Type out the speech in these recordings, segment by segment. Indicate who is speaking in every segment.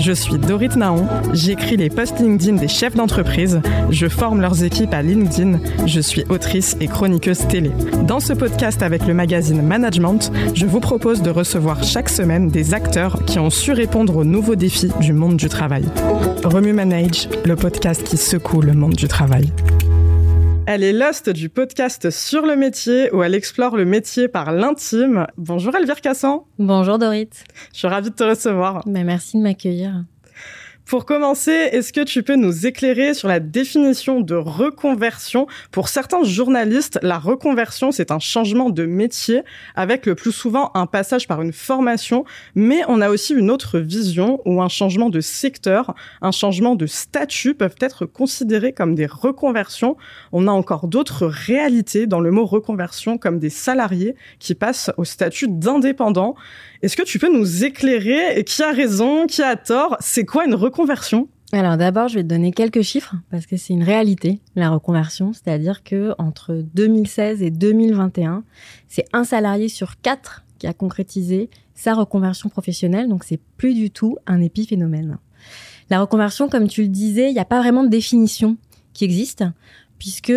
Speaker 1: Je suis Dorit Naon, j'écris les posts LinkedIn des chefs d'entreprise, je forme leurs équipes à LinkedIn, je suis autrice et chroniqueuse télé. Dans ce podcast avec le magazine Management, je vous propose de recevoir chaque semaine des acteurs qui ont su répondre aux nouveaux défis du monde du travail. Remue Manage, le podcast qui secoue le monde du travail. Elle est l'host du podcast Sur le métier où elle explore le métier par l'intime. Bonjour Elvire Cassan.
Speaker 2: Bonjour Dorit.
Speaker 1: Je suis ravie de te recevoir.
Speaker 2: Ben, merci de m'accueillir.
Speaker 1: Pour commencer, est-ce que tu peux nous éclairer sur la définition de reconversion? Pour certains journalistes, la reconversion, c'est un changement de métier avec le plus souvent un passage par une formation, mais on a aussi une autre vision où un changement de secteur, un changement de statut peuvent être considérés comme des reconversions. On a encore d'autres réalités dans le mot reconversion comme des salariés qui passent au statut d'indépendant. Est-ce que tu peux nous éclairer Qui a raison Qui a tort? C'est quoi une reconversion?
Speaker 2: Alors d'abord, je vais te donner quelques chiffres parce que c'est une réalité la reconversion, c'est-à-dire que entre 2016 et 2021, c'est un salarié sur quatre qui a concrétisé sa reconversion professionnelle, donc c'est plus du tout un épiphénomène. La reconversion, comme tu le disais, il n'y a pas vraiment de définition qui existe puisque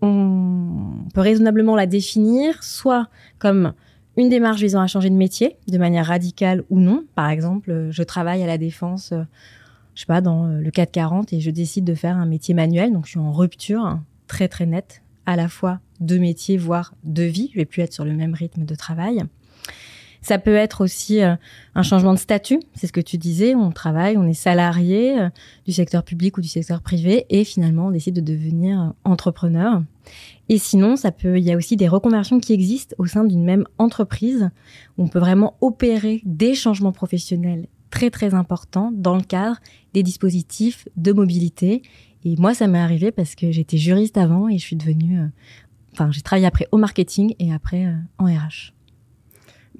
Speaker 2: on peut raisonnablement la définir soit comme une démarche visant à changer de métier de manière radicale ou non. Par exemple, euh, je travaille à la défense, euh, je sais pas, dans euh, le 440 et je décide de faire un métier manuel. Donc, je suis en rupture hein, très, très nette, à la fois de métier, voire de vie. Je vais plus être sur le même rythme de travail. Ça peut être aussi un changement de statut, c'est ce que tu disais, on travaille, on est salarié du secteur public ou du secteur privé et finalement on décide de devenir entrepreneur. Et sinon, il y a aussi des reconversions qui existent au sein d'une même entreprise où on peut vraiment opérer des changements professionnels très très importants dans le cadre des dispositifs de mobilité. Et moi, ça m'est arrivé parce que j'étais juriste avant et je suis devenue, euh, enfin, j'ai travaillé après au marketing et après euh, en RH.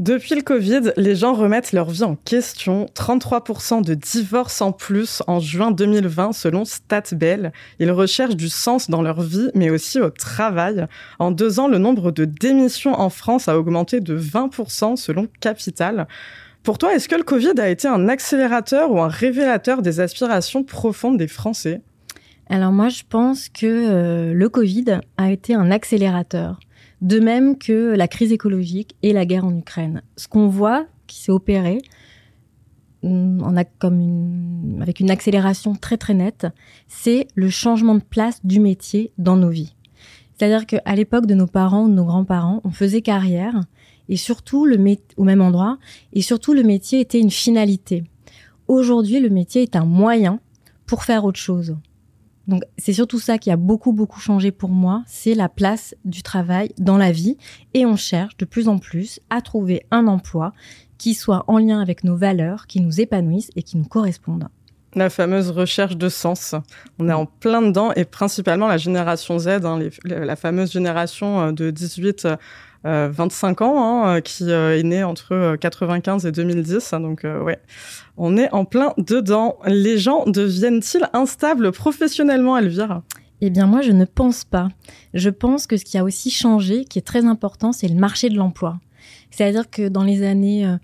Speaker 1: Depuis le Covid, les gens remettent leur vie en question. 33% de divorces en plus en juin 2020 selon StatBell. Ils recherchent du sens dans leur vie, mais aussi au travail. En deux ans, le nombre de démissions en France a augmenté de 20% selon Capital. Pour toi, est-ce que le Covid a été un accélérateur ou un révélateur des aspirations profondes des Français?
Speaker 2: Alors moi, je pense que euh, le Covid a été un accélérateur de même que la crise écologique et la guerre en Ukraine. Ce qu'on voit qui s'est opéré, mm, on a comme une, avec une accélération très très nette, c'est le changement de place du métier dans nos vies. C'est-à-dire qu'à l'époque de nos parents ou de nos grands-parents, on faisait carrière et surtout le au même endroit et surtout le métier était une finalité. Aujourd'hui, le métier est un moyen pour faire autre chose. Donc c'est surtout ça qui a beaucoup beaucoup changé pour moi, c'est la place du travail dans la vie et on cherche de plus en plus à trouver un emploi qui soit en lien avec nos valeurs, qui nous épanouissent et qui nous correspondent.
Speaker 1: La fameuse recherche de sens. On est en plein dedans et principalement la génération Z, hein, la fameuse génération euh, de 18 25 euh, ans, hein, euh, qui euh, est né entre 95 et 2010. Hein, donc ouais, on est en plein dedans. Les gens deviennent-ils instables professionnellement, Elvire?
Speaker 2: Eh bien, moi, je ne pense pas. Je pense que ce qui a aussi changé, qui est très important, c'est le marché de l'emploi. C'est-à-dire que dans les années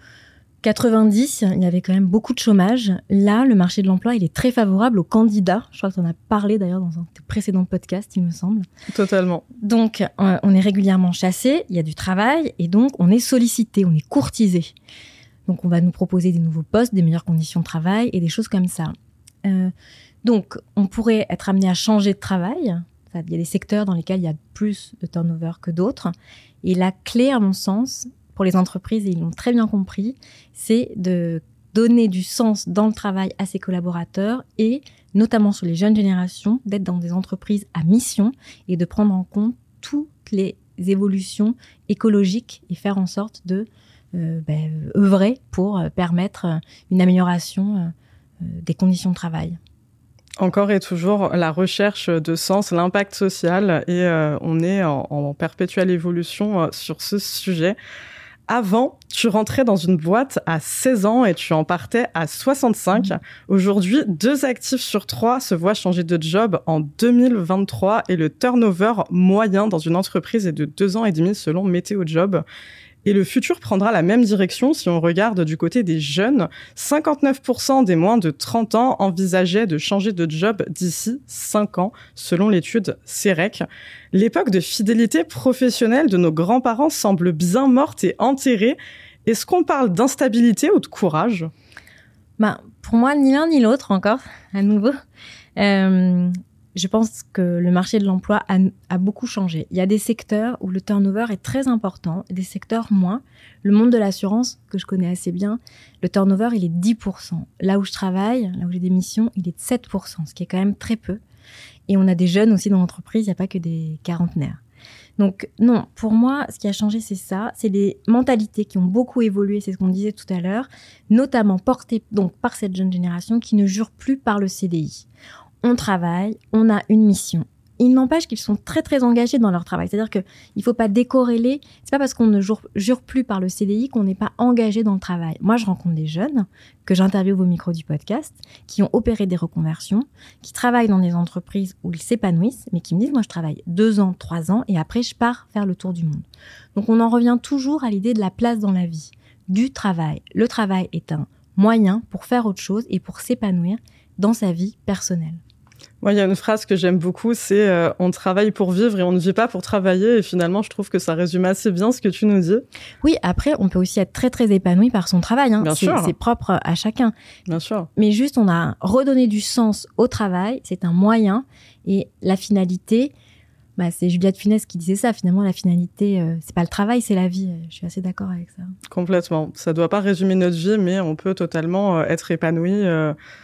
Speaker 2: 90, il y avait quand même beaucoup de chômage. Là, le marché de l'emploi, il est très favorable aux candidats. Je crois que tu en as parlé d'ailleurs dans un précédent podcast, il me semble.
Speaker 1: Totalement.
Speaker 2: Donc, euh, on est régulièrement chassé, il y a du travail, et donc on est sollicité, on est courtisé. Donc, on va nous proposer des nouveaux postes, des meilleures conditions de travail et des choses comme ça. Euh, donc, on pourrait être amené à changer de travail. Il y a des secteurs dans lesquels il y a plus de turnover que d'autres. Et la clé, à mon sens, pour les entreprises, et ils l'ont très bien compris, c'est de donner du sens dans le travail à ses collaborateurs et notamment sur les jeunes générations, d'être dans des entreprises à mission et de prendre en compte toutes les évolutions écologiques et faire en sorte de euh, ben, œuvrer pour euh, permettre euh, une amélioration des conditions de travail.
Speaker 1: Encore et toujours la recherche de sens, l'impact social, et on est en, en perpétuelle évolution sur ce sujet. Avant, tu rentrais dans une boîte à 16 ans et tu en partais à 65. Mmh. Aujourd'hui, deux actifs sur trois se voient changer de job en 2023 et le turnover moyen dans une entreprise est de deux ans et demi selon Météo Job. Et le futur prendra la même direction si on regarde du côté des jeunes. 59% des moins de 30 ans envisageaient de changer de job d'ici 5 ans, selon l'étude CEREC. L'époque de fidélité professionnelle de nos grands-parents semble bien morte et enterrée. Est-ce qu'on parle d'instabilité ou de courage?
Speaker 2: Bah, Pour moi, ni l'un ni l'autre encore, à nouveau. Euh, je pense que le marché de l'emploi a, beaucoup changé. Il y a des secteurs où le turnover est très important, des secteurs moins. Le monde de l'assurance, que je connais assez bien, le turnover, il est 10%. Là où je travaille, là où j'ai des missions, il est de 7%, ce qui est quand même très peu. Et on a des jeunes aussi dans l'entreprise, il n'y a pas que des quarantenaires. Donc non, pour moi, ce qui a changé, c'est ça, c'est des mentalités qui ont beaucoup évolué, c'est ce qu'on disait tout à l'heure, notamment portées donc par cette jeune génération qui ne jure plus par le CDI on travaille, on a une mission. Il n'empêche qu'ils sont très très engagés dans leur travail. C'est-à-dire qu'il ne faut pas décorréler. C'est pas parce qu'on ne jure, plus par le CDI qu'on n'est pas engagé dans le travail. Moi, je rencontre des jeunes que j'interviewe au micro du podcast, qui ont opéré des reconversions, qui travaillent dans des entreprises où ils s'épanouissent, mais qui me disent, moi, je travaille deux ans, trois ans, et après, je pars faire le tour du monde. Donc, on en revient toujours à l'idée de la place dans la vie, du travail. Le travail est un moyen pour faire autre chose et pour s'épanouir dans sa vie personnelle.
Speaker 1: Moi, il y a une phrase que j'aime beaucoup, c'est euh, on travaille pour vivre et on ne vit pas pour travailler. Et finalement, je trouve que ça résume assez bien ce que tu nous dis.
Speaker 2: Oui, après, on peut aussi être très très épanoui par son travail. Hein. C'est propre à chacun.
Speaker 1: Bien sûr.
Speaker 2: Mais juste, on a redonné du sens au travail. C'est un moyen et la finalité. Bah, c'est Juliette Funès qui disait ça. Finalement, la finalité, euh, c'est pas le travail, c'est la vie. Je suis assez d'accord avec ça.
Speaker 1: Complètement. Ça doit pas résumer notre vie, mais on peut totalement euh, être épanoui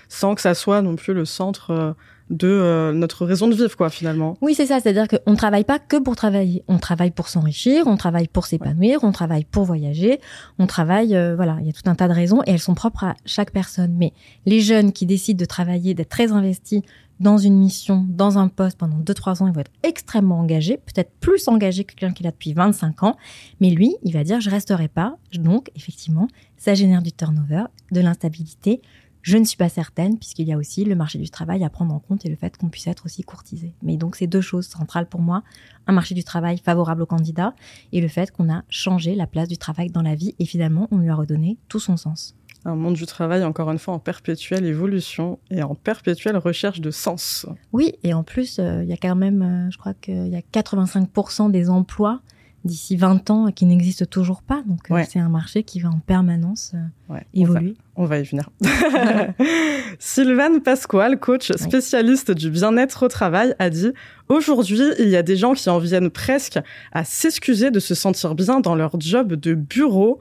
Speaker 1: sans que ça soit non plus le centre de euh, notre raison de vivre, quoi, finalement.
Speaker 2: Oui, c'est ça. C'est-à-dire qu'on ne travaille pas que pour travailler. On travaille pour s'enrichir, on travaille pour s'épanouir, on travaille pour voyager, on travaille, euh, voilà, il y a tout un tas de raisons et elles sont propres à chaque personne. Mais les jeunes qui décident de travailler, d'être très investis dans une mission, dans un poste pendant 2-3 ans, ils vont être extrêmement engagés, peut-être plus engagés que quelqu'un qui l'a depuis 25 ans. Mais lui, il va dire, je resterai pas. Donc, effectivement, ça génère du turnover, de l'instabilité, je ne suis pas certaine, puisqu'il y a aussi le marché du travail à prendre en compte et le fait qu'on puisse être aussi courtisé. Mais donc, c'est deux choses centrales pour moi. Un marché du travail favorable aux candidats et le fait qu'on a changé la place du travail dans la vie et finalement, on lui a redonné tout son sens.
Speaker 1: Un monde du travail, encore une fois, en perpétuelle évolution et en perpétuelle recherche de sens.
Speaker 2: Oui, et en plus, euh, il y a quand même, euh, je crois qu'il y a 85% des emplois d'ici 20 ans qui n'existe toujours pas. Donc euh, c'est un marché qui va en permanence euh, évoluer.
Speaker 1: On va, y venir. Sylvane Pasquale, coach spécialiste du bien-être au travail, a dit Aujourd'hui, il y a des gens qui en viennent presque à s'excuser de se sentir bien dans leur job de bureau.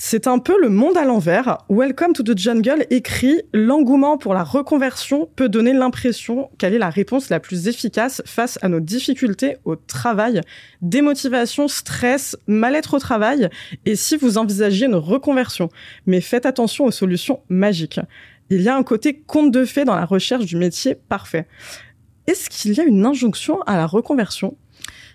Speaker 1: C'est un peu le monde à l'envers. Welcome to the Jungle écrit L'engouement pour la reconversion peut donner l'impression qu'elle est la réponse la plus efficace face à nos difficultés au travail. Démotivation, stress, mal-être au travail. Et si vous envisagiez une reconversion. Mais faites attention aux solutions magiques. Il y a un côté conte de fées dans la recherche du métier parfait. Est-ce qu'il y a une injonction à la reconversion?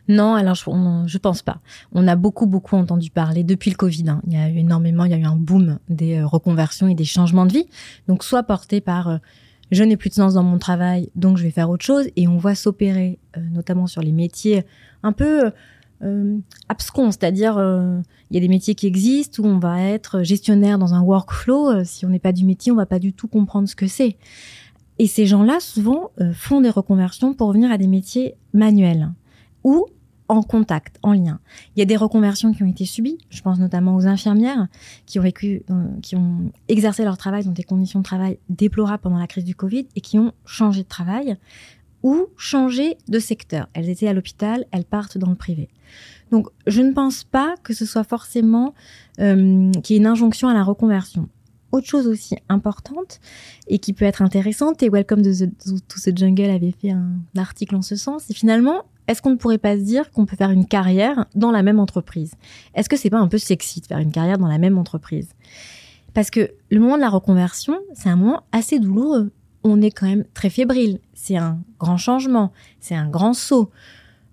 Speaker 2: Non, alors je, je pense pas. On a beaucoup beaucoup entendu parler depuis le Covid. Hein. Il y a eu énormément, il y a eu un boom des euh, reconversions et des changements de vie. Donc soit porté par euh, je n'ai plus de sens dans mon travail, donc je vais faire autre chose. Et on voit s'opérer, euh, notamment sur les métiers un peu euh, abscons, c'est-à-dire il y a des métiers qui existent où on va être gestionnaire dans un workflow. si on n'est pas du métier, on va pas du tout comprendre ce que c'est. Et ces gens-là, souvent, font des reconversions pour revenir à des métiers manuels ou en contact, en lien. Il y a des reconversions qui ont été subies. Je pense notamment aux infirmières qui ont vécu, euh, qui ont exercé leur travail dans des conditions de travail déplorables pendant la crise du Covid et qui ont changé de travail ou changé de secteur. Elles étaient à l'hôpital, elles partent dans le privé. Donc, je ne pense pas que ce soit forcément euh, qu'il y ait une injonction à la reconversion. Autre chose aussi importante et qui peut être intéressante, et Welcome to the Jungle avait fait un article en ce sens, c'est finalement est-ce qu'on ne pourrait pas se dire qu'on peut faire une carrière dans la même entreprise? Est-ce que c'est pas un peu sexy de faire une carrière dans la même entreprise? Parce que le moment de la reconversion, c'est un moment assez douloureux. On est quand même très fébrile. C'est un grand changement, c'est un grand saut.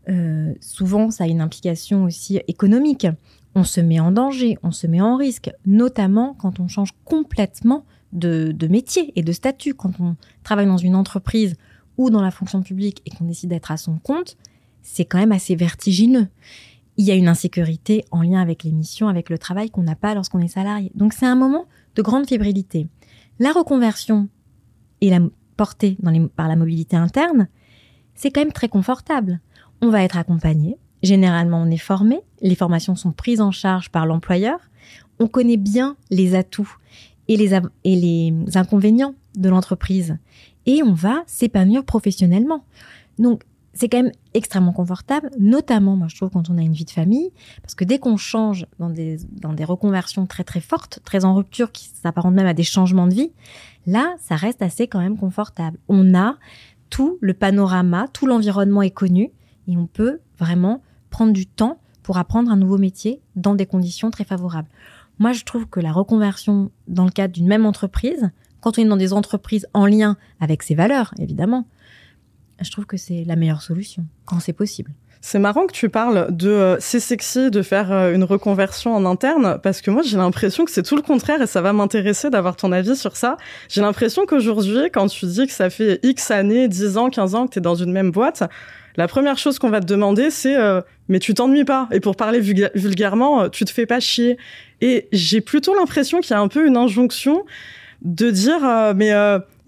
Speaker 2: Euh, souvent, ça a une implication aussi économique. On se met en danger, on se met en risque, notamment quand on change complètement de, de métier et de statut. Quand on travaille dans une entreprise ou dans la fonction publique et qu'on décide d'être à son compte, c'est quand même assez vertigineux. il y a une insécurité en lien avec les missions, avec le travail qu'on n'a pas lorsqu'on est salarié. Donc c'est un moment de grande fébrilité. La reconversion et la portée dans les, par la mobilité interne, c'est quand même très confortable. On va être accompagné. Généralement, on est formé. Les formations sont prises en charge par l'employeur. On connaît bien les atouts et les, et les inconvénients de l'entreprise. Et on va s'épanouir professionnellement. Donc, c'est quand même extrêmement confortable, notamment, moi je trouve, quand on a une vie de famille, parce que dès qu'on change dans des, dans des reconversions très très fortes, très en rupture, qui s'apparentent même à des changements de vie, là, ça reste assez quand même confortable. On a tout le panorama, tout l'environnement est connu, et on peut vraiment prendre du temps pour apprendre un nouveau métier dans des conditions très favorables. Moi, je trouve que la reconversion dans le cadre d'une même entreprise, quand on est dans des entreprises en lien avec ses valeurs, évidemment, je trouve que c'est la meilleure solution quand c'est possible.
Speaker 1: C'est marrant que tu parles de euh, c'est sexy de faire euh, une reconversion en interne parce que moi j'ai l'impression que c'est tout le contraire et ça va m'intéresser d'avoir ton avis sur ça. J'ai l'impression qu'aujourd'hui quand tu dis que ça fait X années, 10 ans, 15 ans que tu es dans une même boîte, la première chose qu'on va te demander c'est euh, mais tu t'ennuies pas et pour parler vulgairement, tu te fais pas chier. Et j'ai plutôt l'impression qu'il y a un peu une injonction de dire mais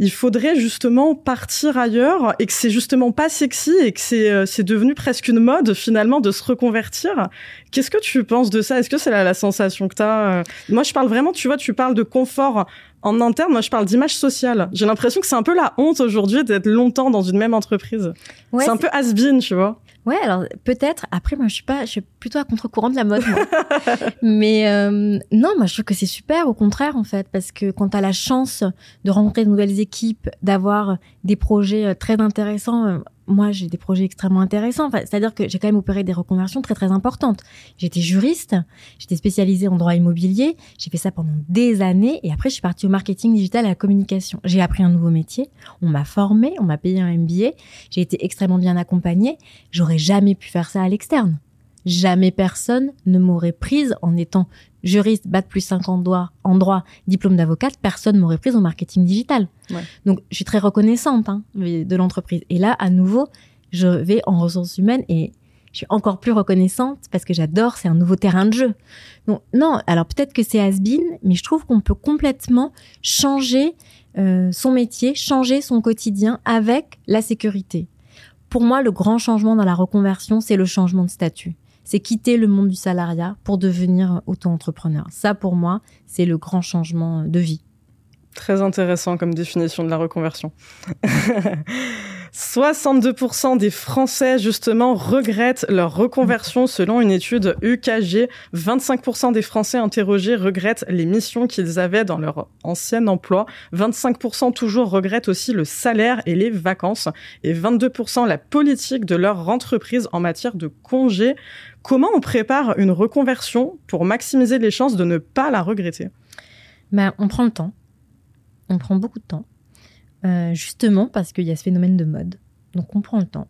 Speaker 1: il faudrait justement partir ailleurs et que c'est justement pas sexy et que c'est euh, c'est devenu presque une mode finalement de se reconvertir. Qu'est-ce que tu penses de ça? Est-ce que c'est la, la, sensation que tu as euh? Moi, je parle vraiment, tu vois, tu parles de confort en interne, moi je parle d'image sociale. J'ai l'impression que c'est un peu la honte aujourd'hui d'être longtemps dans une même entreprise. c'est un peu has-been, tu vois.
Speaker 2: Ouais, alors peut-être. Après, moi, je suis pas, je suis plutôt à contre-courant de la mode. Moi. Mais euh, non, moi, je trouve que c'est super, au contraire, en fait, parce que quand tu as la chance de rencontrer de nouvelles équipes, d'avoir des projets euh, très intéressants, euh, moi, j'ai des projets extrêmement intéressants. C'est-à-dire que j'ai quand même opéré des reconversions très, très importantes. J'étais juriste, j'étais spécialisée en droit immobilier, j'ai fait ça pendant des années, et après, je suis partie au marketing digital et à la communication. J'ai appris un nouveau métier, on m'a formé, on m'a payé un MBA, j'ai été extrêmement bien accompagnée. J'aurais jamais pu faire ça à l'externe. Jamais personne ne m'aurait prise en étant juriste, bac plus 50 droit, en droit, diplôme d'avocate, personne m'aurait prise au marketing digital. Donc, je suis très reconnaissante hein, de l'entreprise. Et là, à nouveau, je vais en ressources humaines et je suis encore plus reconnaissante parce que j'adore, c'est un nouveau terrain de jeu. Donc, non, alors peut-être que c'est has mais je trouve qu'on peut complètement changer euh, son métier, changer son quotidien avec la sécurité. Pour moi, le grand changement dans la reconversion, c'est le changement de statut c'est quitter le monde du salariat pour devenir auto-entrepreneur. Ça, pour moi, c'est le grand changement de vie.
Speaker 1: Très intéressant comme définition de la reconversion. 62% des Français, justement, regrettent leur reconversion selon une étude UKG. 25% des Français interrogés regrettent les missions qu'ils avaient dans leur ancien emploi. 25% toujours regrettent aussi le salaire et les vacances. Et 22% la politique de leur entreprise en matière de congés. Comment on prépare une reconversion pour maximiser les chances de ne pas la regretter?
Speaker 2: Ben, On prend le temps. On prend beaucoup de temps. Euh, justement parce qu'il y a ce phénomène de mode. Donc on prend le temps.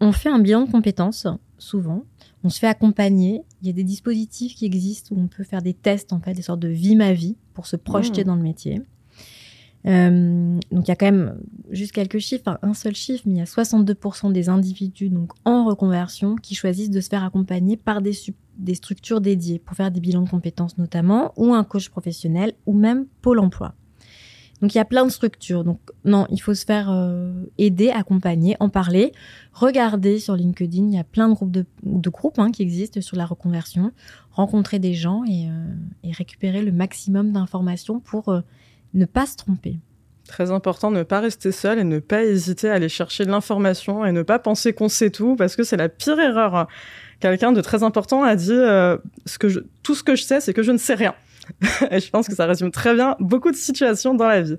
Speaker 2: On fait un bilan de compétences, souvent. On se fait accompagner. Il y a des dispositifs qui existent où on peut faire des tests, en fait, des sortes de vie ma vie pour se projeter mmh. dans le métier. Euh, donc il y a quand même juste quelques chiffres, un seul chiffre, mais il y a 62% des individus donc en reconversion qui choisissent de se faire accompagner par des, des structures dédiées pour faire des bilans de compétences notamment, ou un coach professionnel, ou même Pôle Emploi. Donc il y a plein de structures. Donc non, il faut se faire euh, aider, accompagner, en parler. Regardez sur LinkedIn, il y a plein de groupes de, groupes hein, qui existent sur la reconversion. Rencontrer des gens et, euh, récupérer le maximum d'informations pour ne pas se tromper.
Speaker 1: Très important, ne pas rester seul et ne pas hésiter à aller chercher de l'information et ne pas penser qu'on sait tout parce que c'est la pire erreur. Quelqu'un de très important a dit euh, tout ce que je sais, c'est que je ne sais rien. Et je pense que ça résume très bien beaucoup de situations dans la vie.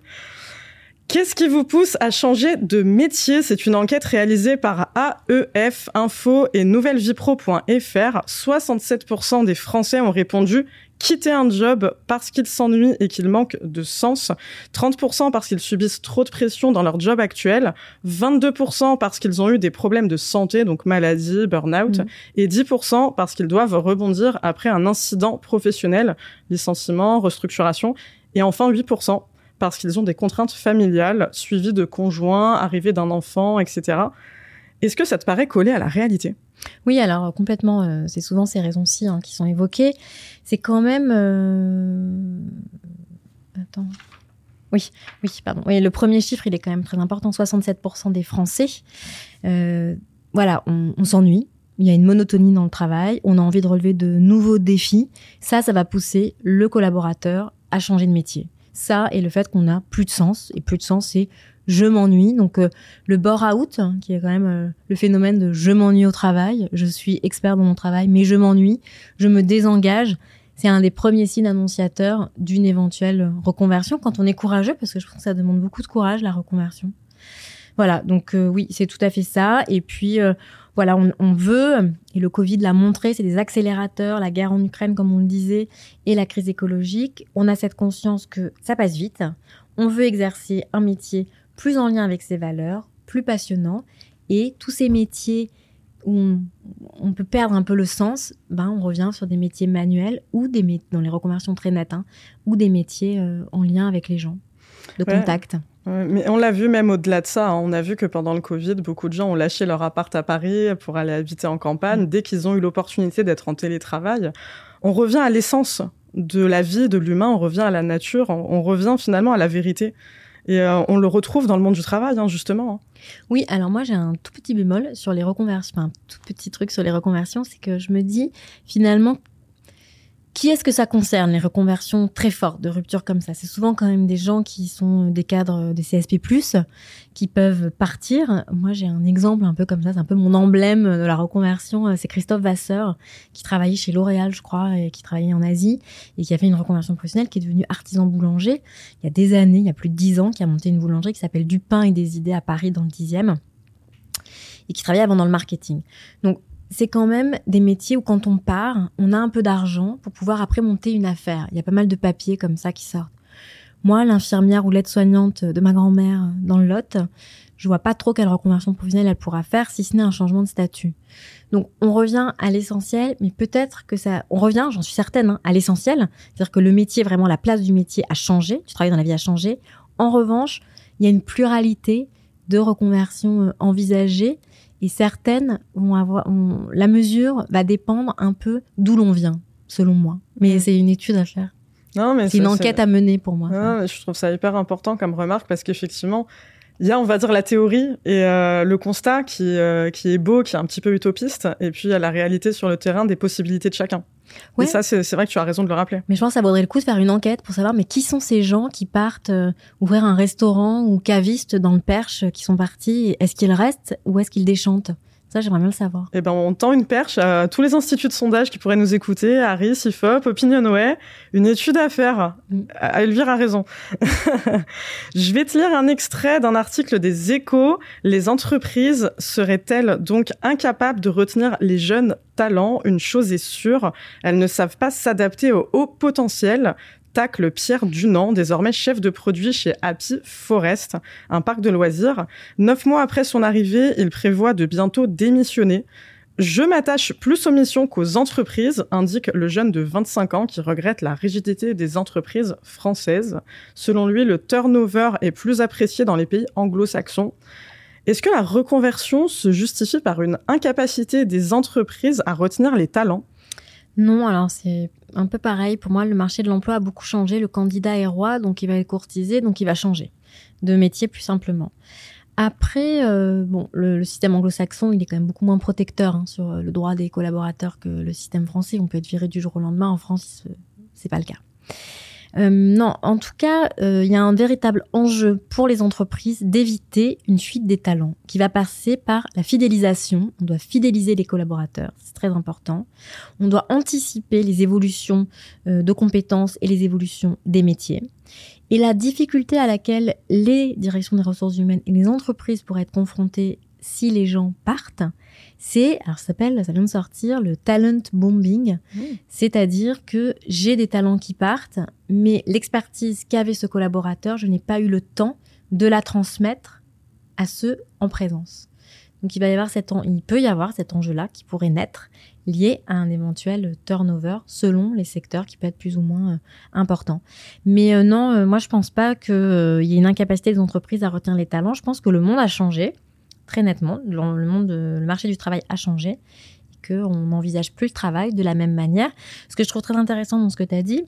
Speaker 1: Qu'est-ce qui vous pousse à changer de métier? C'est une enquête réalisée par AEF Info et nouvellevipro.fr. 67% des Français ont répondu quitter un job parce qu'ils s'ennuient et qu'ils manquent de sens, 30% parce qu'ils subissent trop de pression dans leur job actuel, 22% parce qu'ils ont eu des problèmes de santé, donc maladie, burn-out, mmh. et 10% parce qu'ils doivent rebondir après un incident professionnel, licenciement, restructuration, et enfin 8% parce qu'ils ont des contraintes familiales, suivies de conjoints, arrivée d'un enfant, etc. Est-ce que ça te paraît collé à la réalité?
Speaker 2: Oui, alors complètement, c'est souvent ces raisons-ci hein, qui sont évoquées. C'est quand même... Attends. Oui, oui, pardon. Oui, le premier chiffre, il est quand même très important. 67% des Français, euh, voilà, on, s'ennuie. Il y a une monotonie dans le travail. On a envie de relever de nouveaux défis. Ça, ça va pousser le collaborateur à changer de métier. Ça et le fait qu'on a plus de sens. Et plus de sens, c'est je m'ennuie. Donc euh, le bore-out, hein, qui est quand même euh, le phénomène de je m'ennuie au travail. Je suis expert dans mon travail, mais je m'ennuie. Je me désengage c'est un des premiers signes annonciateurs d'une éventuelle reconversion quand on est courageux, parce que je pense que ça demande beaucoup de courage, la reconversion. Voilà, donc euh, oui, c'est tout à fait ça. Et puis, euh, voilà, on, veut, et le Covid l'a montré, c'est des accélérateurs, la guerre en Ukraine, comme on le disait, et la crise écologique. On a cette conscience que ça passe vite. On veut exercer un métier plus en lien avec ses valeurs, plus passionnant. Et tous ces métiers où on, peut perdre un peu le sens, ben on revient sur des métiers manuels ou des dans les reconversions très nettes, hein, ou des métiers euh, en lien avec les gens, de contact.
Speaker 1: Mais on l'a vu même au-delà de ça. Hein. on a vu que pendant le Covid, beaucoup de gens ont lâché leur appart à Paris pour aller habiter en campagne. Mm. Dès qu'ils ont eu l'opportunité d'être en télétravail, on revient à l'essence de la vie de l'humain, on revient à la nature, on revient finalement à la vérité. Et euh, on le retrouve dans le monde du travail, hein, justement. Hein.
Speaker 2: Oui, alors moi j'ai un tout petit bémol sur les reconversions, enfin un tout petit truc sur les reconversions, c'est que je me dis finalement qui est-ce que ça concerne, les reconversions très fortes de rupture comme ça? C'est souvent quand même des gens qui sont des cadres des CSP+, qui peuvent partir. Moi, j'ai un exemple un peu comme ça, c'est un peu mon emblème de la reconversion. C'est Christophe Vasseur, qui travaillait chez L'Oréal, je crois, et qui travaillait en Asie, et qui a fait une reconversion professionnelle, qui est devenu artisan boulanger. Il y a des années, il y a plus de dix ans, qui a monté une boulangerie qui s'appelle Du pain et des idées à Paris, dans le dixième et qui travaillait avant dans le marketing. Donc, c'est quand même des métiers où quand on part, on a un peu d'argent pour pouvoir après monter une affaire. Il y a pas mal de papiers comme ça qui sortent. Moi, l'infirmière ou l'aide-soignante de ma grand-mère dans le Lot, je vois pas trop quelle reconversion professionnelle elle pourra faire si ce n'est un changement de statut. Donc on revient à l'essentiel, mais peut-être que ça, on revient, j'en suis certaine, hein, à l'essentiel, c'est-à-dire que le métier, vraiment la place du métier a changé, tu travailles dans la vie a changé. En revanche, il y a une pluralité de reconversions euh, envisagées et certaines vont avoir, la mesure va dépendre un peu d'où l'on vient, selon moi. Mais c'est une étude à faire. Non, mais c'est une enquête à mener pour moi.
Speaker 1: Non, je trouve ça hyper important comme remarque parce qu'effectivement, il y a, on va dire, la théorie et euh, le constat qui, euh, qui est beau, qui est un petit peu utopiste, et puis il y a la réalité sur le terrain des possibilités de chacun. Oui. Et ça, c'est vrai que tu as raison de le rappeler.
Speaker 2: Mais je pense que ça vaudrait le coup de faire une enquête pour savoir, mais qui sont ces gens qui partent euh, ouvrir un restaurant ou cavistes dans le Perche, qui sont partis? Est-ce qu'ils restent ou est-ce qu'ils déchantent? Ça, j'aimerais bien le savoir.
Speaker 1: Eh ben, on tend une perche à tous les instituts de sondage qui pourraient nous écouter, Harris, IFOP, Opinionway, une étude à faire. Mm. Elvire a raison. Je vais te lire un extrait d'un article des Échos. Les entreprises seraient-elles donc incapables de retenir les jeunes talents? Une chose est sûre, elles ne savent pas s'adapter au haut potentiel tacle Pierre Dunant, désormais chef de produit chez Happy Forest, un parc de loisirs. Neuf mois après son arrivée, il prévoit de bientôt démissionner. Je m'attache plus aux missions qu'aux entreprises, indique le jeune de 25 ans qui regrette la rigidité des entreprises françaises. Selon lui, le turnover est plus apprécié dans les pays anglo-saxons. Est-ce que la reconversion se justifie par une incapacité des entreprises à retenir les talents?
Speaker 2: Non, alors c'est un peu pareil. Pour moi, le marché de l'emploi a beaucoup changé. Le candidat est roi, donc il va être courtisé, donc il va changer de métier plus simplement. Après, euh, bon, le, système anglo-saxon, il est quand même beaucoup moins protecteur hein, sur le droit des collaborateurs que le système français. On peut être viré du jour au lendemain. En France, c'est pas le cas. Euh, non, en tout cas, euh, il y a un véritable enjeu pour les entreprises d'éviter une fuite des talents qui va passer par la fidélisation. On doit fidéliser les collaborateurs, c'est très important. On doit anticiper les évolutions euh, de compétences et les évolutions des métiers. Et la difficulté à laquelle les directions des ressources humaines et les entreprises pourraient être confrontées si les gens partent, c'est, alors ça s'appelle, ça vient de sortir, le talent bombing. Mmh. C'est-à-dire que j'ai des talents qui partent, mais l'expertise qu'avait ce collaborateur, je n'ai pas eu le temps de la transmettre à ceux en présence. Donc il va y avoir cet il peut y avoir cet enjeu-là qui pourrait naître lié à un éventuel turnover selon les secteurs qui peut être plus ou moins euh, important. Mais euh, non, euh, moi je pense pas qu'il y ait une incapacité des entreprises à retenir les talents. Je pense que le monde a changé très nettement. Le, monde, le marché du travail a changé et qu'on n'envisage plus le travail de la même manière. Ce que je trouve très intéressant dans ce que tu as dit,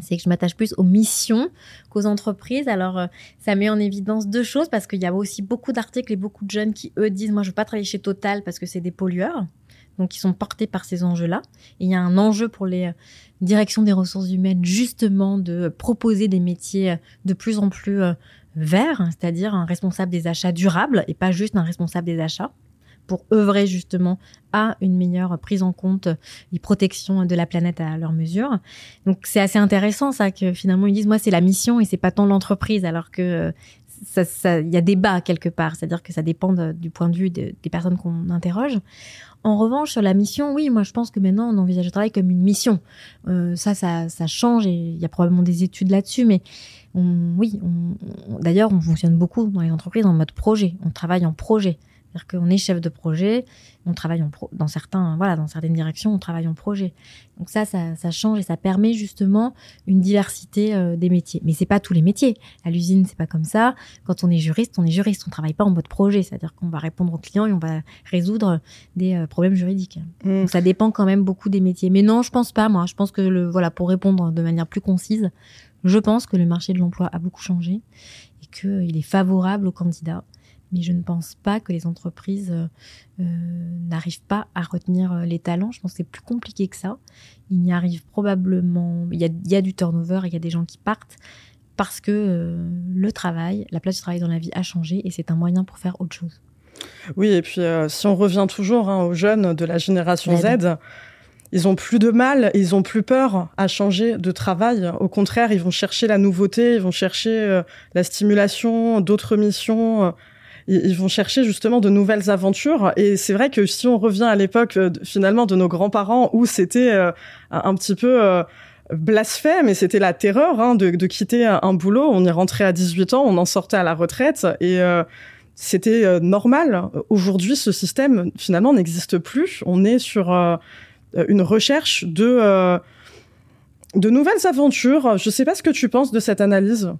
Speaker 2: c'est que je m'attache plus aux missions qu'aux entreprises. Alors, euh, ça met en évidence deux choses parce qu'il y a aussi beaucoup d'articles et beaucoup de jeunes qui, eux, disent, moi, je veux pas travailler chez Total parce que c'est des pollueurs. Donc, qui sont portés par ces enjeux-là. Il y a un enjeu pour les euh, directions des ressources humaines, justement, de proposer des métiers euh, de plus en plus verts, c'est-à-dire un responsable des achats durables et pas juste un responsable des achats pour œuvrer justement à une meilleure prise en compte et protection de la planète à leur mesure. Donc c'est assez intéressant ça que finalement ils disent moi c'est la mission et c'est pas tant l'entreprise alors que ça, ça, y a débat quelque part, c'est-à-dire que ça dépend du point de vue des personnes qu'on interroge. En revanche, sur la mission, oui, moi je pense que maintenant on envisage le travail comme une mission. Euh, ça, ça, ça change et il y a probablement des études là-dessus, mais on, oui, on, d'ailleurs on fonctionne beaucoup dans les entreprises en mode projet. On travaille en projet. C'est-à-dire qu'on est chef de projet, on travaille en dans certains, voilà, dans certaines directions, on travaille en projet. Donc ça, ça, ça change et ça permet justement une diversité euh, des métiers. Mais c'est pas tous les métiers. À l'usine, c'est pas comme ça. Quand on est juriste, on est juriste. On travaille pas en mode projet. C'est-à-dire qu'on va répondre aux clients et on va résoudre des euh, problèmes juridiques. Mmh. Donc ça dépend quand même beaucoup des métiers. Mais non, je pense pas. Moi, je pense que le, voilà, pour répondre de manière plus concise, je pense que le marché de l'emploi a beaucoup changé et qu'il est favorable aux candidats mais je ne pense pas que les entreprises euh, euh, n'arrivent pas à retenir euh, les talents. Je pense que c'est plus compliqué que ça. Il y arrive probablement, il y a, il y a du turnover, il y a des gens qui partent parce que le travail, la place du travail dans la vie a changé et c'est un moyen pour faire autre chose.
Speaker 1: Oui, et puis si on revient toujours hein, aux jeunes de la génération Z, ils ont plus de mal, ils ont plus peur à changer de travail. Au contraire, ils vont chercher la nouveauté, ils vont chercher la stimulation, d'autres missions, ils, vont chercher justement de nouvelles aventures. Et c'est vrai que si on revient à l'époque euh, finalement de nos grands-parents où c'était euh, un petit peu euh, blasphème et c'était la terreur hein, de, quitter un, boulot. On y rentrait à 18 ans, on en sortait à la retraite et c'était normal. Aujourd'hui, ce système finalement n'existe plus. On est sur une recherche de de nouvelles aventures. Je sais pas ce que tu penses de cette analyse.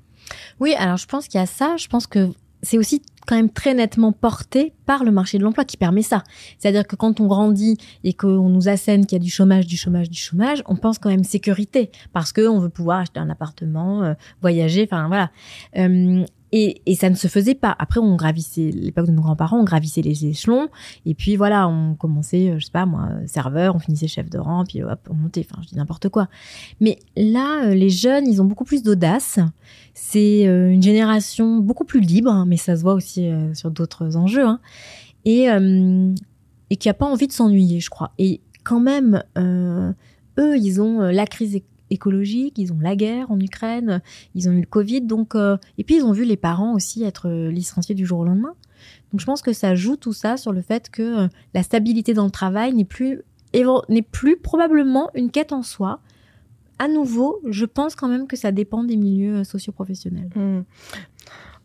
Speaker 2: Oui, alors je pense qu'il y a ça. Je pense que c'est aussi quand même très nettement porté par le marché de l'emploi qui permet ça. C'est-à-dire que quand on grandit et qu'on nous assène qu'il y a du chômage, du chômage, du chômage, on pense quand même sécurité parce qu'on veut pouvoir acheter un appartement, euh, voyager, enfin voilà. Euh, et, et, ça ne se faisait pas. Après, on gravissait, l'époque de nos grands-parents, on gravissait les échelons. Et puis voilà, on commençait, euh, je sais pas moi, serveur, on finissait chef de rang, puis hop, on montait. Enfin, je dis n'importe quoi. Mais là, euh, les jeunes, ils ont beaucoup plus d'audace. C'est euh, une génération beaucoup plus libre, hein, mais ça se voit aussi sur d'autres enjeux. Hein, et, et qui a pas envie de s'ennuyer, je crois. Et quand même, eux, ils ont la crise écologique, ils ont la guerre en Ukraine, ils ont eu le Covid, donc euh, et puis ils ont vu les parents aussi être euh, licenciés du jour au lendemain. Donc je pense que ça joue tout ça sur le fait que euh, la stabilité dans le travail n'est plus n'est plus probablement une quête en soi. À nouveau, je pense quand même que ça dépend des milieux socioprofessionnels.
Speaker 1: Mmh.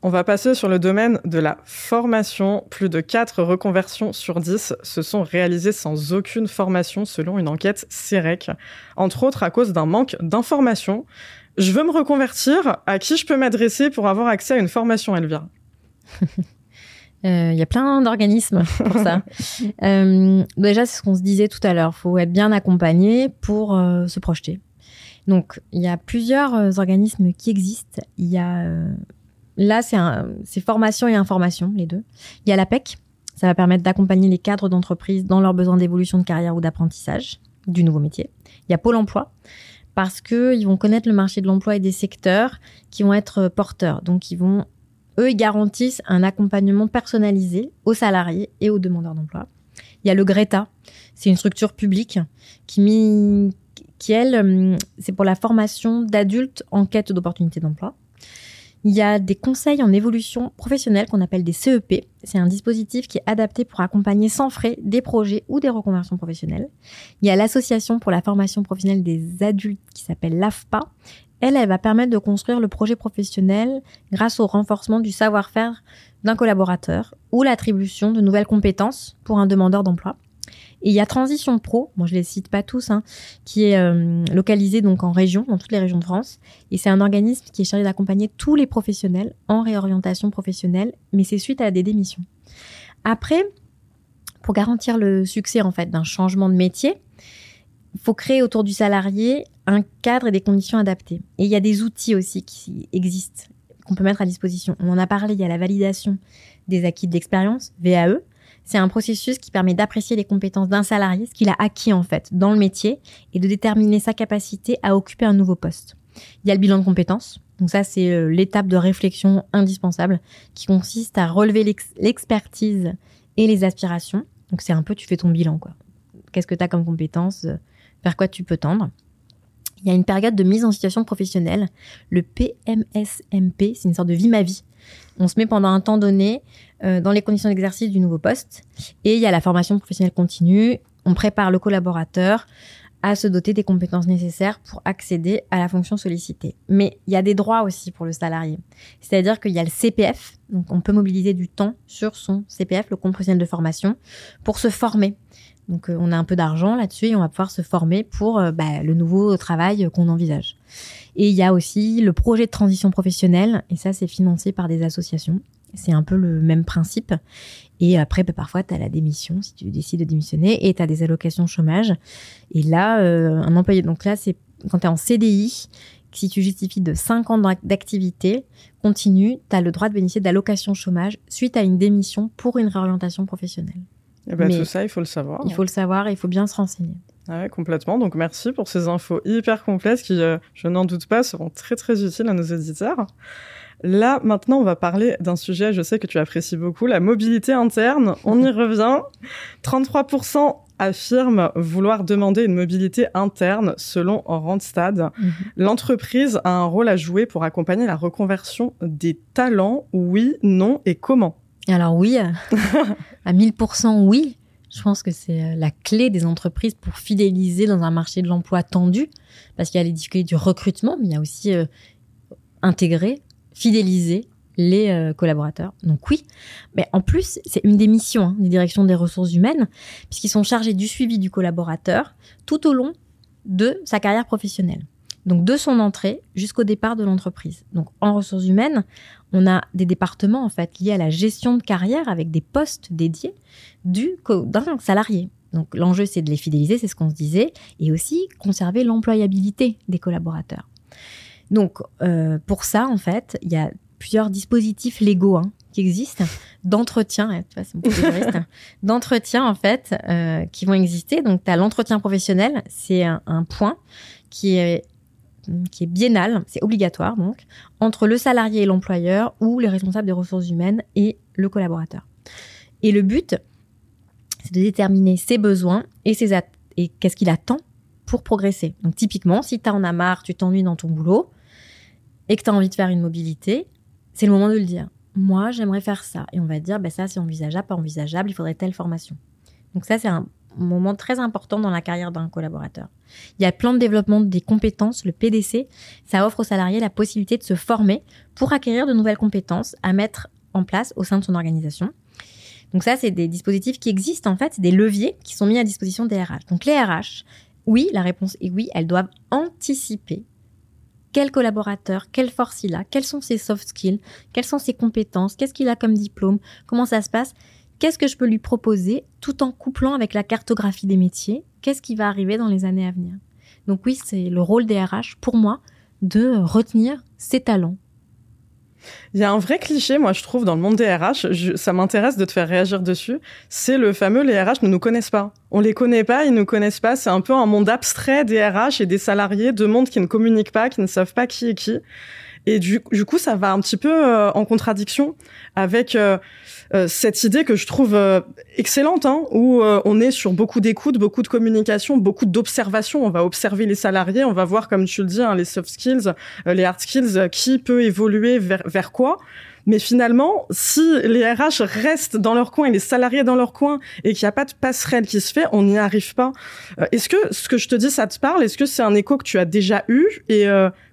Speaker 1: On va passer sur le domaine de la formation. Plus de 4 reconversions sur 10 se sont réalisées sans aucune formation selon une enquête CEREC, entre autres à cause d'un manque d'information. Je veux me reconvertir, à qui je peux m'adresser pour avoir accès à une formation, Elvira?
Speaker 2: Il euh, y a plein d'organismes pour ça. euh, déjà, c'est ce qu'on se disait tout à l'heure. Il faut être bien accompagné pour euh, se projeter. Donc, il y a plusieurs organismes qui existent. Il y a Là, c'est formation et information, les deux. Il y a l'APEC, ça va permettre d'accompagner les cadres d'entreprise dans leurs besoins d'évolution de carrière ou d'apprentissage du nouveau métier. Il y a Pôle emploi, parce qu'ils vont connaître le marché de l'emploi et des secteurs qui vont être porteurs. Donc, ils vont, eux, ils garantissent un accompagnement personnalisé aux salariés et aux demandeurs d'emploi. Il y a le Greta, c'est une structure publique qui, qui elle, hum, c'est pour la formation d'adultes en quête d'opportunités d'emploi. Il y a des conseils en évolution professionnelle qu'on appelle des CEP. C'est un dispositif qui est adapté pour accompagner sans frais des projets ou des reconversions professionnelles. Il y a l'association pour la formation professionnelle des adultes qui s'appelle l'AFPA. Elle, elle va permettre de construire le projet professionnel grâce au renforcement du savoir-faire d'un collaborateur ou l'attribution de nouvelles compétences pour un demandeur d'emploi. Et il y a Transition Pro, bon je les cite pas tous, hein, qui est euh, localisé donc en région, dans toutes les régions de France. Et c'est un organisme qui est chargé d'accompagner tous les professionnels en réorientation professionnelle, mais c'est suite à des démissions. Après, pour garantir le succès en fait d'un changement de métier, il faut créer autour du salarié un cadre et des conditions adaptées. Et il y a des outils aussi qui existent, qu'on peut mettre à disposition. On en a parlé, il y a la validation des acquis de l'expérience, VAE. C'est un processus qui permet d'apprécier les compétences d'un salarié, ce qu'il a acquis en fait dans le métier, et de déterminer sa capacité à occuper un nouveau poste. Il y a le bilan de compétences. Donc ça, c'est euh, l'étape de réflexion indispensable qui consiste à relever l'expertise et les aspirations. Donc c'est un peu, tu fais ton bilan, quoi. Qu'est-ce que tu as comme compétences euh, Vers quoi tu peux tendre Il y a une période de mise en situation professionnelle, le PMSMP, c'est une sorte de vie ma vie. On se met pendant un temps donné dans les conditions d'exercice du nouveau poste. Et il y a la formation professionnelle continue. On prépare le collaborateur à se doter des compétences nécessaires pour accéder à la fonction sollicitée. Mais il y a des droits aussi pour le salarié. C'est-à-dire qu'il y a le CPF, donc on peut mobiliser du temps sur son CPF, le compte professionnel de formation, pour se former. Donc euh, on a un peu d'argent là-dessus et on va pouvoir se former pour euh, bah, le nouveau travail qu'on envisage. Et il y a aussi le projet de transition professionnelle, et ça c'est financé par des associations. C'est un peu le même principe. Et après, bah, parfois, tu as la démission si tu décides de démissionner et tu as des allocations chômage. Et là, euh, un employé, donc là, c'est quand tu es en CDI, si tu justifies de 5 ans d'activité continue, tu as le droit de bénéficier d'allocations chômage suite à une démission pour une réorientation professionnelle.
Speaker 1: Et eh ben, tout ça, il faut le savoir.
Speaker 2: Il faut le savoir et il faut bien se renseigner.
Speaker 1: Ah ouais, complètement. Donc merci pour ces infos hyper complètes qui, euh, je n'en doute pas, seront très très utiles à nos auditeurs. Là, maintenant, on va parler d'un sujet, je sais que tu apprécies beaucoup, la mobilité interne. On y revient. 33% affirment vouloir demander une mobilité interne selon Randstad. Mhm. L'entreprise a un rôle à jouer pour accompagner la reconversion des talents. Oui, non et comment?
Speaker 2: Alors oui, à 1000% oui. Je pense que c'est euh, la clé des entreprises pour fidéliser dans un marché de l'emploi tendu, parce qu'il y a les difficultés du recrutement, mais il y a aussi euh, intégrer fidéliser les euh, collaborateurs. Donc oui, mais en plus, c'est une des missions hein, des directions des ressources humaines, puisqu'ils sont chargés du suivi du collaborateur tout au long de sa carrière professionnelle. Donc de son entrée jusqu'au départ de l'entreprise. Donc en ressources humaines, on a des départements en fait liés à la gestion de carrière avec des postes dédiés du d'un salarié. Donc l'enjeu c'est de les fidéliser, c'est ce qu'on se disait, et aussi conserver l'employabilité des collaborateurs. Donc, euh, pour ça, en fait, il y a plusieurs dispositifs légaux hein, qui existent d'entretien, d'entretien en fait, euh, qui vont exister. Donc, tu as l'entretien professionnel, c'est un, point qui est qui est biennal, c'est obligatoire donc, entre le salarié et l'employeur ou les responsables des ressources humaines et le collaborateur. Et le but, c'est de déterminer ses besoins et, ses et qu'est-ce qu'il attend pour progresser. Donc typiquement, si tu en as marre, tu t'ennuies dans ton boulot, et que tu as envie de faire une mobilité, c'est le moment de le dire. Moi, j'aimerais faire ça. Et on va dire, ben ça, c'est envisageable, pas envisageable, il faudrait telle formation. Donc ça, c'est un moment très important dans la carrière d'un collaborateur. Il y a le plan de développement des compétences, le PDC. Ça offre aux salariés la possibilité de se former pour acquérir de nouvelles compétences à mettre en place au sein de son organisation. Donc ça, c'est des dispositifs qui existent en fait, c'est des leviers qui sont mis à disposition des RH. Donc les RH, oui, la réponse est oui, elles doivent anticiper quel collaborateur, quelle force il a, quels sont ses soft skills, quelles sont ses compétences, qu'est-ce qu'il a comme diplôme, comment ça se passe, qu'est-ce que je peux lui proposer tout en couplant avec la cartographie des métiers, qu'est-ce qui va arriver dans les années à venir? Donc oui, c'est le rôle des RH pour moi de retenir ses talents,
Speaker 1: il y a un vrai cliché, moi, je trouve, dans le monde des RH. ça m'intéresse de te faire réagir dessus. C'est le fameux les RH ne nous connaissent pas. On les connaît pas, ils nous connaissent pas. C'est un peu un monde abstrait des RH et des salariés, de mondes qui ne communiquent pas, qui ne savent pas qui est qui. Et du, du coup, ça va un petit peu euh, en contradiction avec euh, euh, cette idée que je trouve excellente, hein, où on est sur beaucoup d'écoute, beaucoup de communication, beaucoup d'observation. On va observer les salariés, on va voir, comme tu le dis, hein, les soft skills, les hard skills, qui peut évoluer vers, vers quoi. Mais finalement, si les RH restent dans leur coin et les salariés dans leur coin et qu'il n'y a pas de passerelle qui se fait, on n'y arrive pas. Est-ce que ce que je te dis, ça te parle? Est-ce que c'est un écho que tu as déjà eu? Et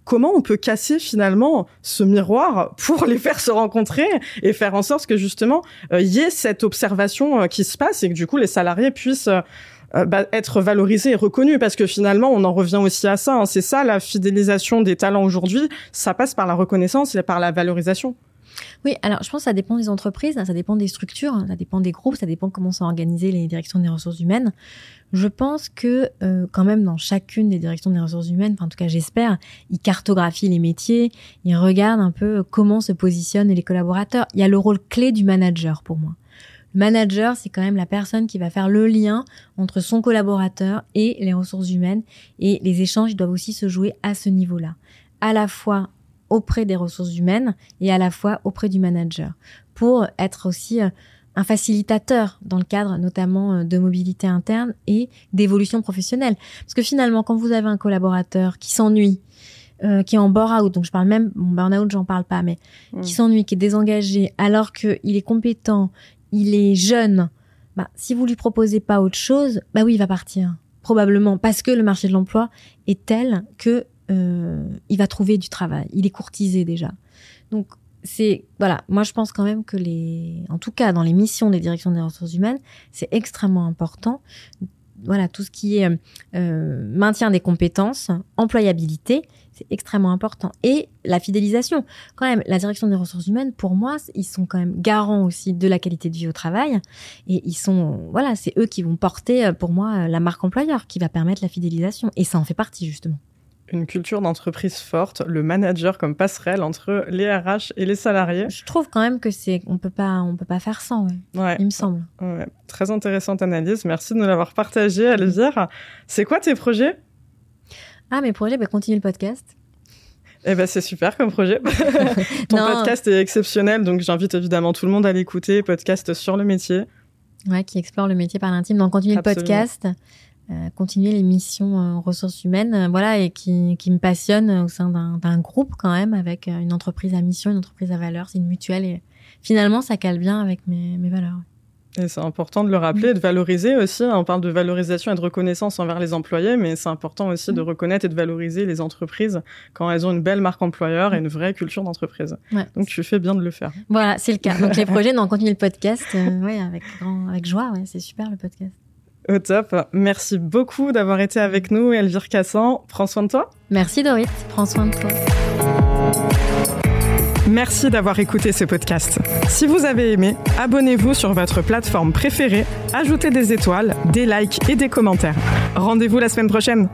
Speaker 1: comment on peut casser finalement ce miroir pour les faire se rencontrer et faire en sorte que justement il euh, y ait cette observation euh, qui se passe et que du coup les salariés puissent euh, bah, être valorisés et reconnus? Parce que finalement on en revient aussi à ça hein. c'est ça la fidélisation des talents aujourd'hui. Ça passe par la reconnaissance et par la valorisation
Speaker 2: Oui, alors je pense que ça dépend des entreprises, ça dépend des structures, ça dépend des groupes, ça dépend comment sont organisées les directions des ressources humaines. Je pense que euh, quand même dans chacune des directions des ressources humaines, enfin, en tout cas j'espère, ils cartographient les métiers, ils regardent un peu comment se positionnent les collaborateurs. Il y a le rôle clé du manager pour moi. Le manager, c'est quand même la personne qui va faire le lien entre son collaborateur et les ressources humaines. Et les échanges doivent aussi se jouer à ce niveau-là. À la fois auprès des ressources humaines et à la fois auprès du manager. Pour être aussi euh, un facilitateur dans le cadre notamment euh, de mobilité interne et d'évolution professionnelle. Parce que finalement, quand vous avez un collaborateur qui s'ennuie, euh, qui est en bore-out, donc je parle même, bon, burn-out, j'en parle pas, mais mmh. qui s'ennuie, qui est désengagé, alors qu'il est compétent, il est jeune, bah, si vous lui proposez pas autre chose, bah oui, il va partir. Probablement parce que le marché de l'emploi est tel que euh, il va trouver du travail. Il est courtisé déjà. Donc c'est voilà, moi je pense quand même que les, en tout cas dans les missions des directions des ressources humaines, c'est extrêmement important. Voilà, tout ce qui est euh, maintien des compétences, employabilité, c'est extrêmement important. Et la fidélisation, quand même, la direction des ressources humaines, pour moi, ils sont quand même garants aussi de la qualité de vie au travail. Et ils sont, voilà, c'est eux qui vont porter, pour moi, la marque employeur, qui va permettre la fidélisation. Et ça en fait partie, justement
Speaker 1: une culture d'entreprise forte, le manager comme passerelle entre les RH et les salariés.
Speaker 2: Je trouve quand même que c'est on peut pas on peut pas faire sans, ouais. il me semble.
Speaker 1: Ouais. Très intéressante analyse. Merci de nous l'avoir partagé, Elvire. C'est quoi tes projets?
Speaker 2: Ah mes projets, bah, continuer le podcast.
Speaker 1: Eh ben c'est super comme projet. Ton podcast est exceptionnel, donc j'invite évidemment tout le monde à l'écouter. Podcast sur le métier.
Speaker 2: Ouais, qui explore le métier par l'intime. Donc continuer le podcast. Euh, continuer les missions euh, ressources humaines, euh, voilà, et qui, qui me passionne au sein d'un groupe quand même, avec une entreprise à mission, une entreprise à valeur, c'est une mutuelle, et finalement, ça cale bien avec mes, mes valeurs.
Speaker 1: Et c'est important de le rappeler, de valoriser aussi. On parle de valorisation et de reconnaissance envers les employés, mais c'est important aussi de mm. reconnaître et de valoriser les entreprises quand elles ont une belle marque employeur et une vraie culture d'entreprise. Donc tu fais bien de le faire.
Speaker 2: Voilà, c'est le cas. Donc les projets, on continue le podcast, ouais, avec grand, avec joie. Ouais, c'est super le podcast.
Speaker 1: Au top. Merci beaucoup d'avoir été avec nous, Elvire Cassan. Prends soin de toi.
Speaker 2: Merci Dorit. Prends soin de toi.
Speaker 1: Merci d'avoir écouté ce podcast. Si vous avez aimé, abonnez-vous sur votre plateforme préférée, ajoutez des étoiles, des likes et des commentaires. Rendez-vous la semaine prochaine.